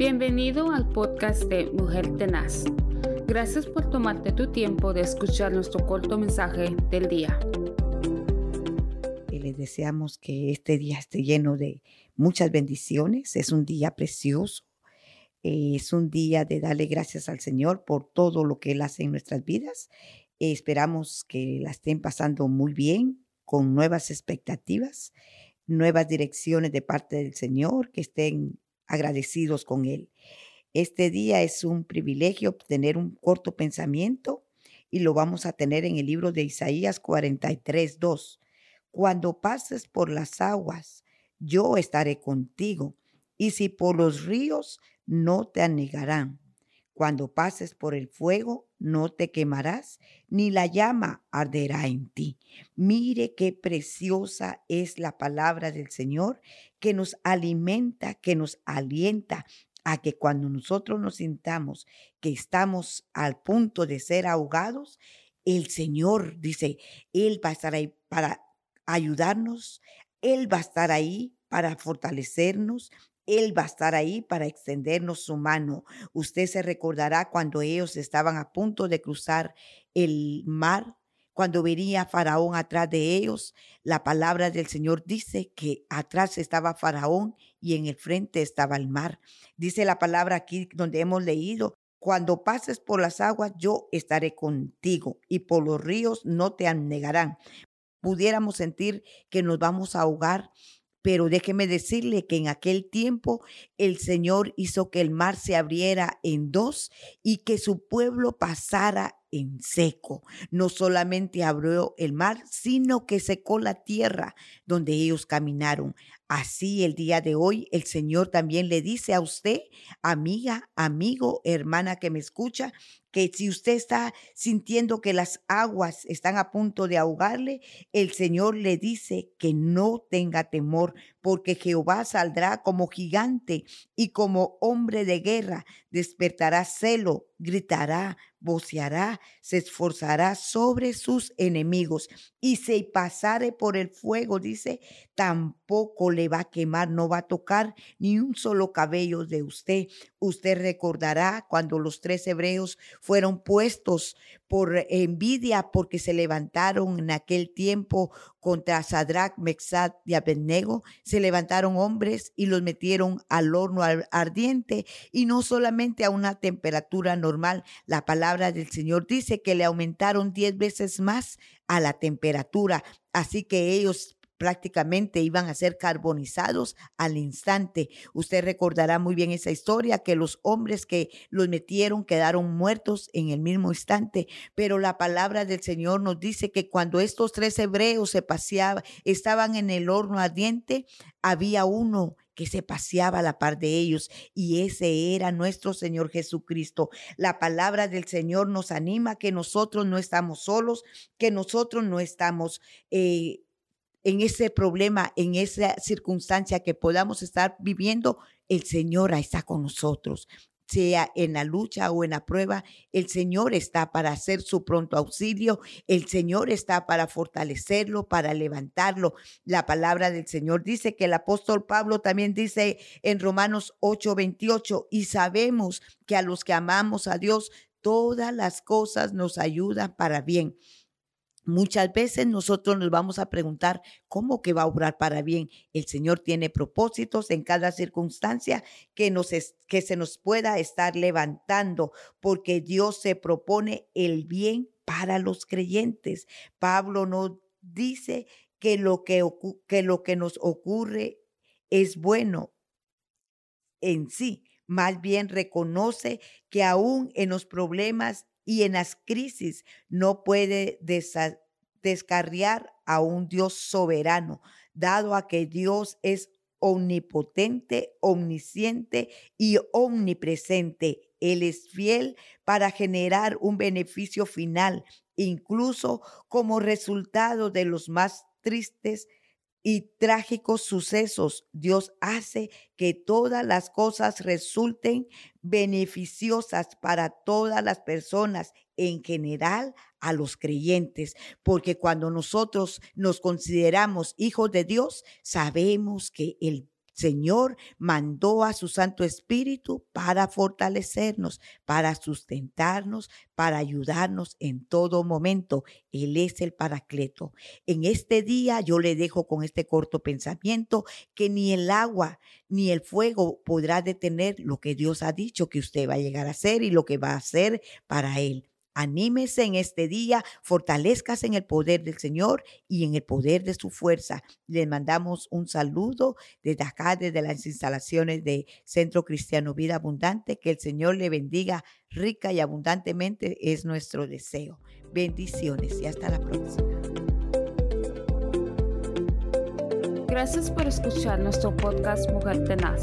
Bienvenido al podcast de Mujer Tenaz. Gracias por tomarte tu tiempo de escuchar nuestro corto mensaje del día. Les deseamos que este día esté lleno de muchas bendiciones. Es un día precioso. Es un día de darle gracias al Señor por todo lo que Él hace en nuestras vidas. Esperamos que la estén pasando muy bien, con nuevas expectativas, nuevas direcciones de parte del Señor, que estén agradecidos con Él. Este día es un privilegio tener un corto pensamiento y lo vamos a tener en el libro de Isaías 43, 2. Cuando pases por las aguas, yo estaré contigo, y si por los ríos, no te anegarán. Cuando pases por el fuego, no te quemarás, ni la llama arderá en ti. Mire qué preciosa es la palabra del Señor que nos alimenta, que nos alienta a que cuando nosotros nos sintamos que estamos al punto de ser ahogados, el Señor dice, Él va a estar ahí para ayudarnos, Él va a estar ahí para fortalecernos, él va a estar ahí para extendernos su mano. Usted se recordará cuando ellos estaban a punto de cruzar el mar, cuando venía Faraón atrás de ellos. La palabra del Señor dice que atrás estaba Faraón y en el frente estaba el mar. Dice la palabra aquí donde hemos leído, cuando pases por las aguas, yo estaré contigo y por los ríos no te anegarán. Pudiéramos sentir que nos vamos a ahogar pero déjeme decirle que en aquel tiempo el Señor hizo que el mar se abriera en dos y que su pueblo pasara en seco. No solamente abrió el mar, sino que secó la tierra donde ellos caminaron. Así el día de hoy el Señor también le dice a usted, amiga, amigo, hermana que me escucha, que si usted está sintiendo que las aguas están a punto de ahogarle, el Señor le dice que no tenga temor, porque Jehová saldrá como gigante y como hombre de guerra, despertará celo, gritará, voceará, se esforzará sobre sus enemigos y si pasare por el fuego, dice, tampoco le va a quemar, no va a tocar ni un solo cabello de usted. Usted recordará cuando los tres hebreos fueron puestos por envidia porque se levantaron en aquel tiempo contra Sadrach, Mexat y Abednego, se levantaron hombres y los metieron al horno ardiente y no solamente a una temperatura normal. La palabra del Señor dice que le aumentaron diez veces más a la temperatura. Así que ellos prácticamente iban a ser carbonizados al instante. Usted recordará muy bien esa historia, que los hombres que los metieron quedaron muertos en el mismo instante, pero la palabra del Señor nos dice que cuando estos tres hebreos se paseaban, estaban en el horno ardiente, había uno que se paseaba a la par de ellos y ese era nuestro Señor Jesucristo. La palabra del Señor nos anima que nosotros no estamos solos, que nosotros no estamos... Eh, en ese problema, en esa circunstancia que podamos estar viviendo, el Señor está con nosotros. Sea en la lucha o en la prueba, el Señor está para hacer su pronto auxilio, el Señor está para fortalecerlo, para levantarlo. La palabra del Señor dice que el apóstol Pablo también dice en Romanos 8:28, y sabemos que a los que amamos a Dios, todas las cosas nos ayudan para bien Muchas veces nosotros nos vamos a preguntar cómo que va a obrar para bien. El Señor tiene propósitos en cada circunstancia que, nos que se nos pueda estar levantando, porque Dios se propone el bien para los creyentes. Pablo nos dice que lo que, que, lo que nos ocurre es bueno en sí. Más bien reconoce que aún en los problemas y en las crisis no puede descarriar a un Dios soberano, dado a que Dios es omnipotente, omnisciente y omnipresente. Él es fiel para generar un beneficio final, incluso como resultado de los más tristes y trágicos sucesos, Dios hace que todas las cosas resulten beneficiosas para todas las personas, en general a los creyentes, porque cuando nosotros nos consideramos hijos de Dios, sabemos que el Señor mandó a su Santo Espíritu para fortalecernos, para sustentarnos, para ayudarnos en todo momento. Él es el Paracleto. En este día yo le dejo con este corto pensamiento que ni el agua ni el fuego podrá detener lo que Dios ha dicho que usted va a llegar a hacer y lo que va a hacer para Él. Anímese en este día, fortalezcas en el poder del Señor y en el poder de su fuerza. Les mandamos un saludo desde acá, desde las instalaciones de Centro Cristiano Vida Abundante. Que el Señor le bendiga rica y abundantemente es nuestro deseo. Bendiciones y hasta la próxima. Gracias por escuchar nuestro podcast Mujer Tenaz.